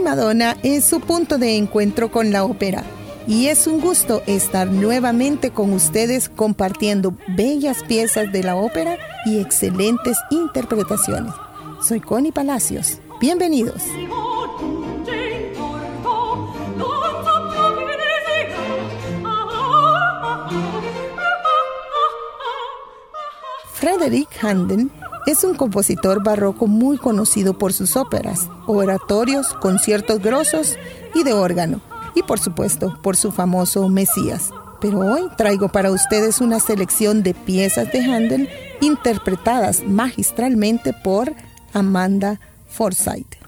Madonna es su punto de encuentro con la ópera. Y es un gusto estar nuevamente con ustedes compartiendo bellas piezas de la ópera y excelentes interpretaciones. Soy Connie Palacios. Bienvenidos. Frederick Handel es un compositor barroco muy conocido por sus óperas, oratorios, conciertos grosos y de órgano, y por supuesto por su famoso Mesías. Pero hoy traigo para ustedes una selección de piezas de Handel interpretadas magistralmente por Amanda Forsyth.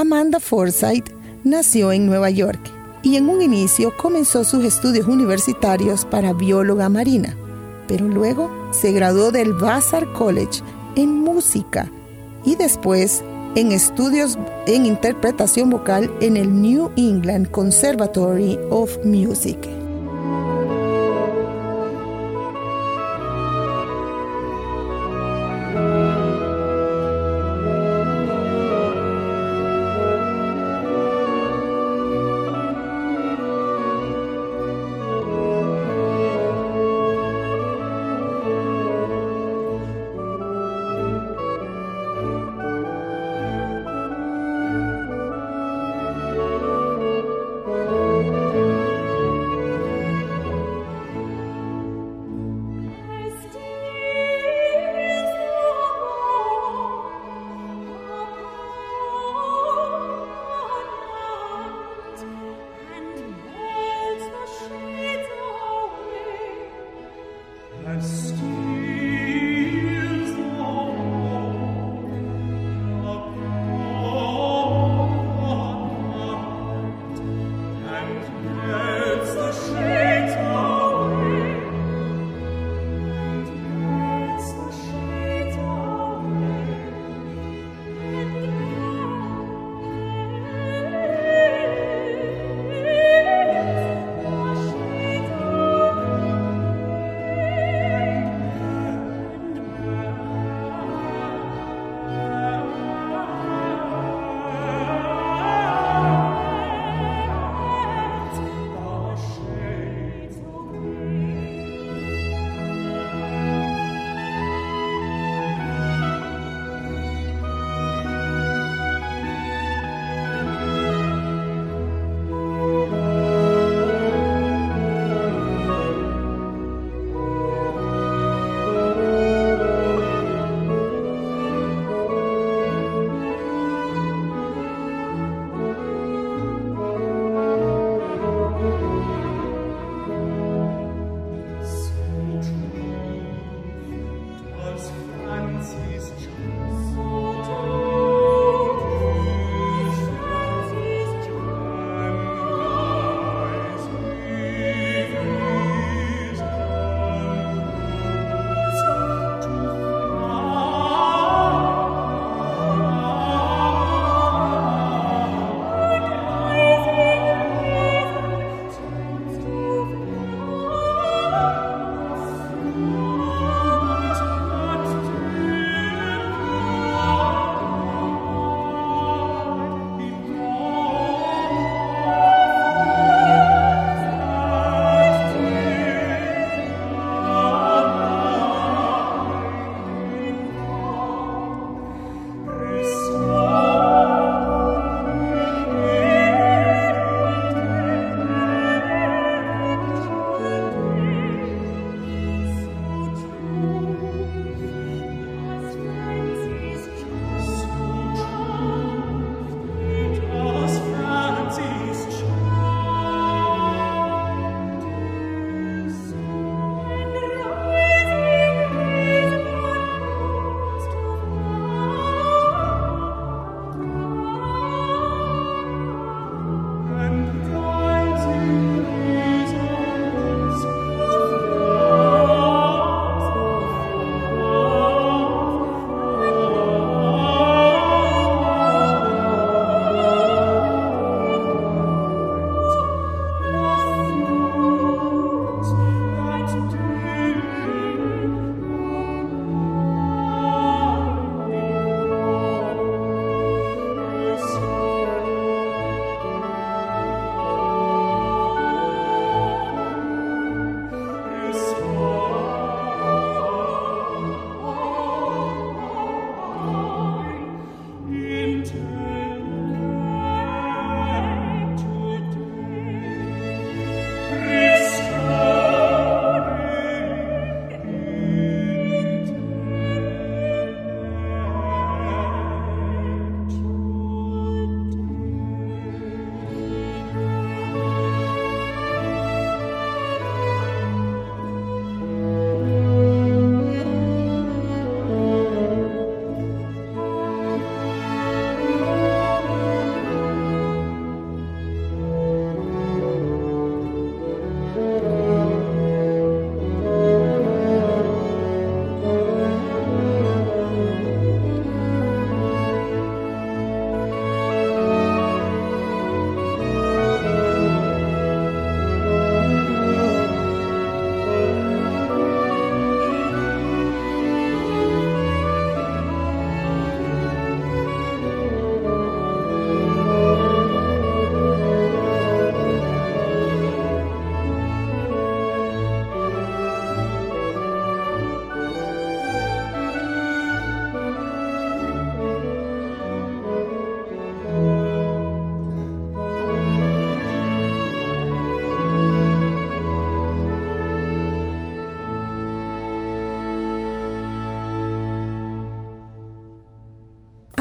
Amanda Forsyth nació en Nueva York y en un inicio comenzó sus estudios universitarios para bióloga marina, pero luego se graduó del Vassar College en música y después en estudios en interpretación vocal en el New England Conservatory of Music.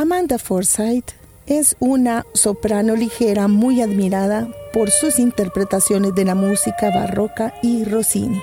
Hilda Forsyth es una soprano ligera muy admirada por sus interpretaciones de la música barroca y Rossini.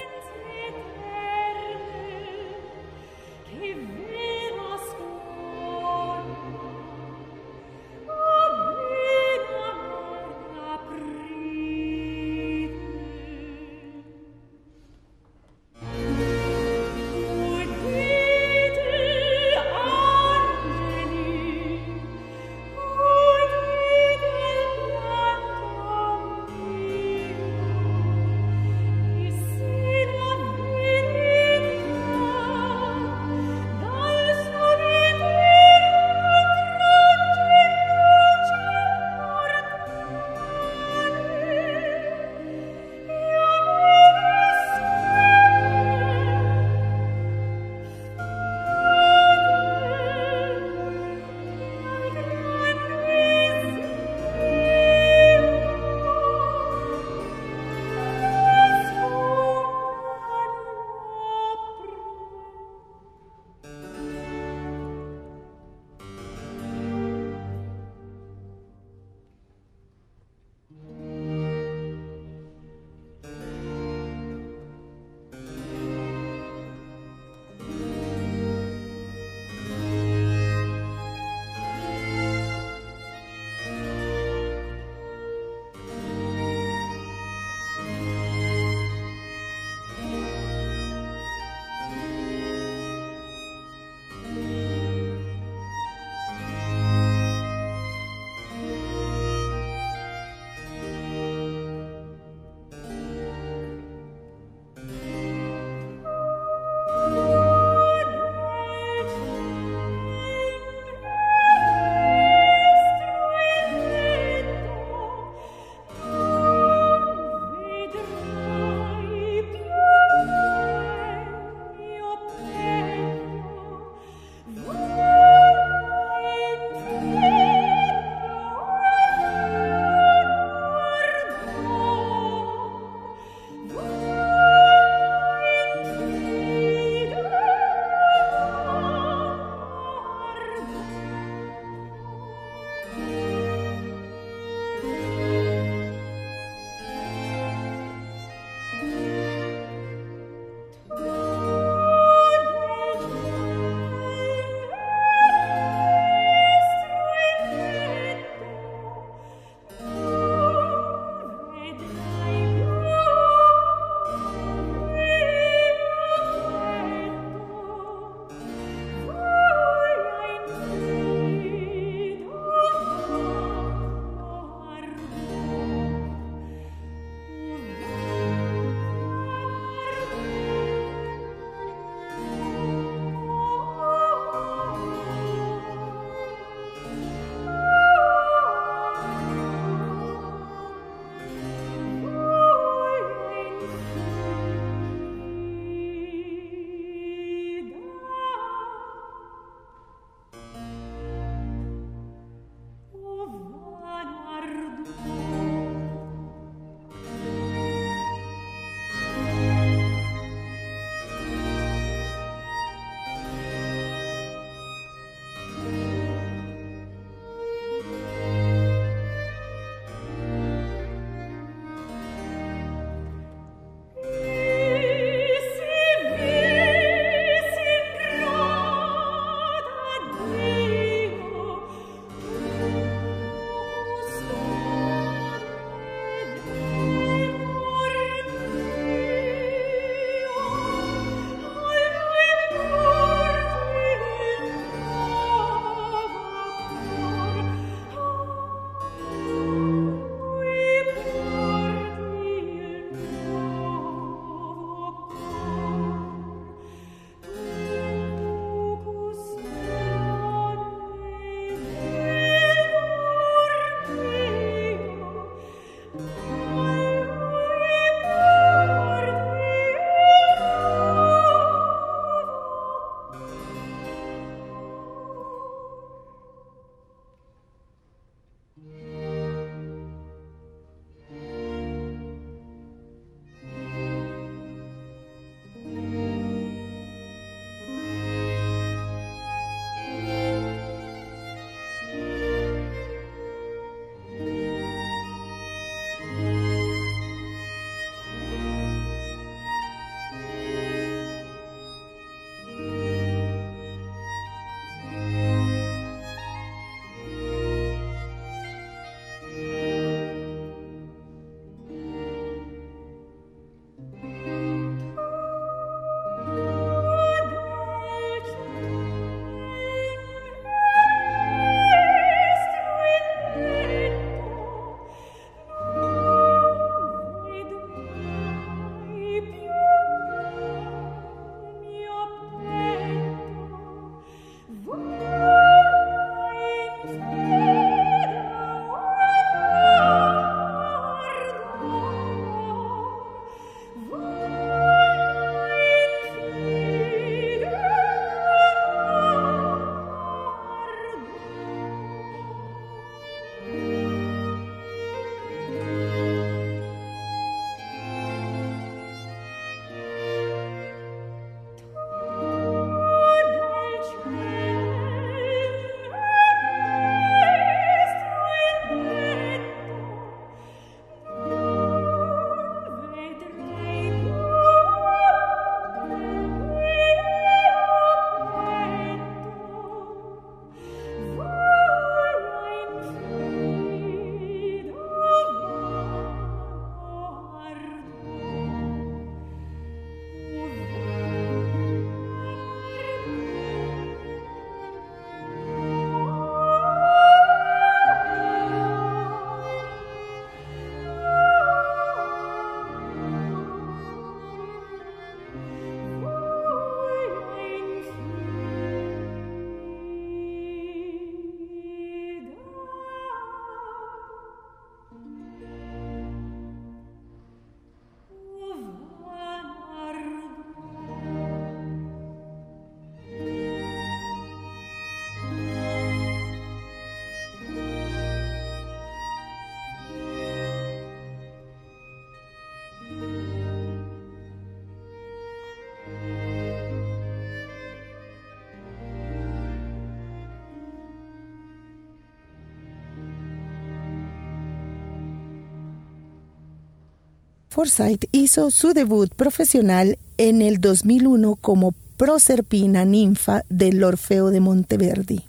Forsyth hizo su debut profesional en el 2001 como Proserpina ninfa del Orfeo de Monteverdi.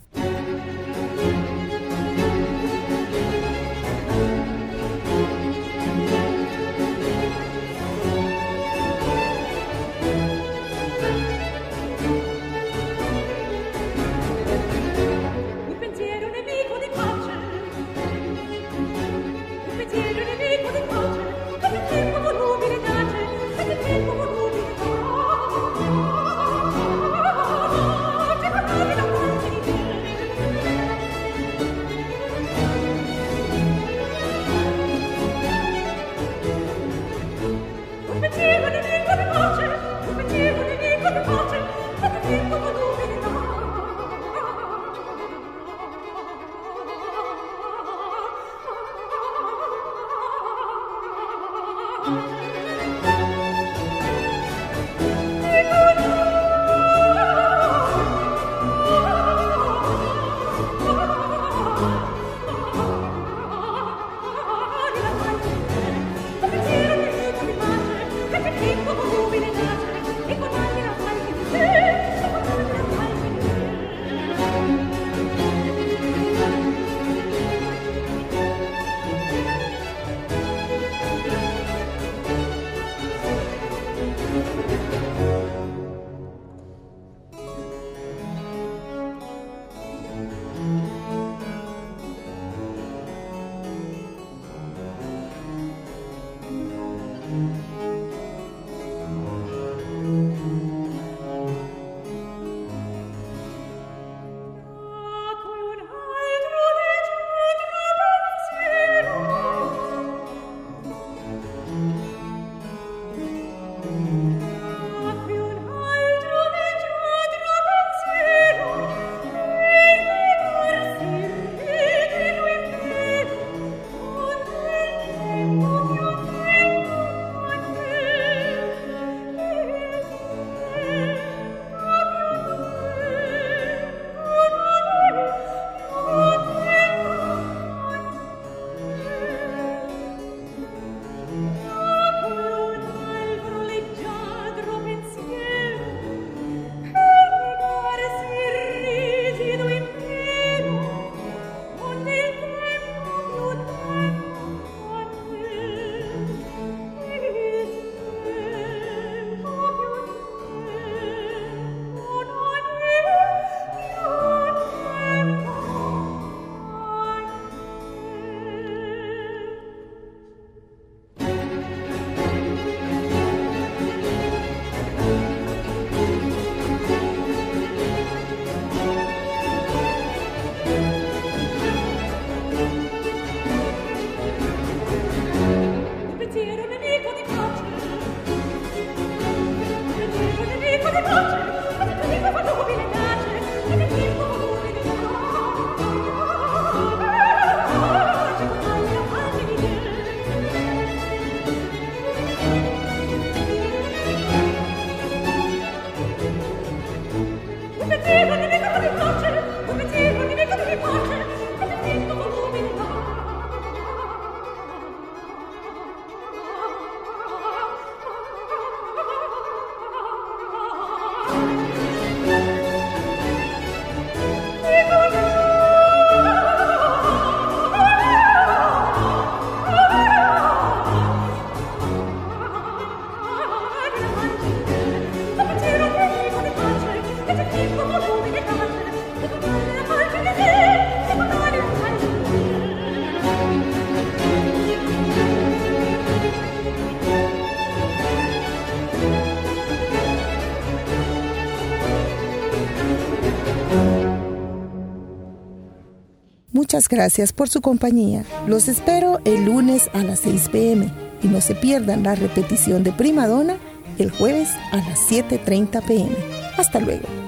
Muchas gracias por su compañía. Los espero el lunes a las 6 pm y no se pierdan la repetición de Primadona el jueves a las 7.30 pm. Hasta luego.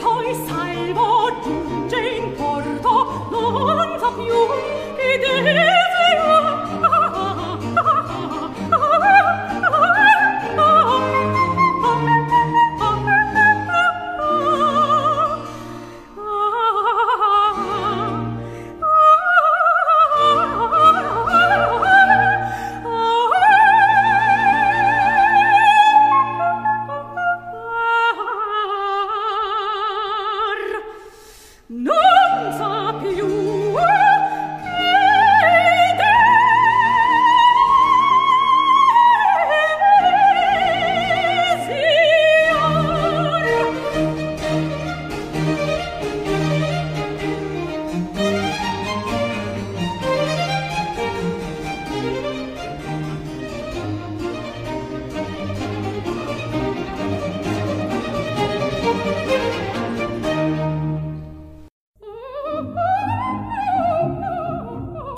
poi salvo giunge in porto,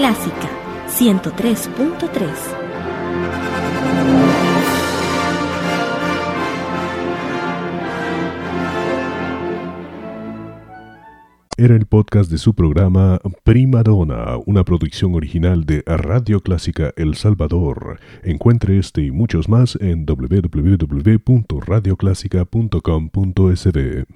Clásica 103.3 Era el podcast de su programa Prima Donna, una producción original de Radio Clásica El Salvador. Encuentre este y muchos más en www.radioclásica.com.sb.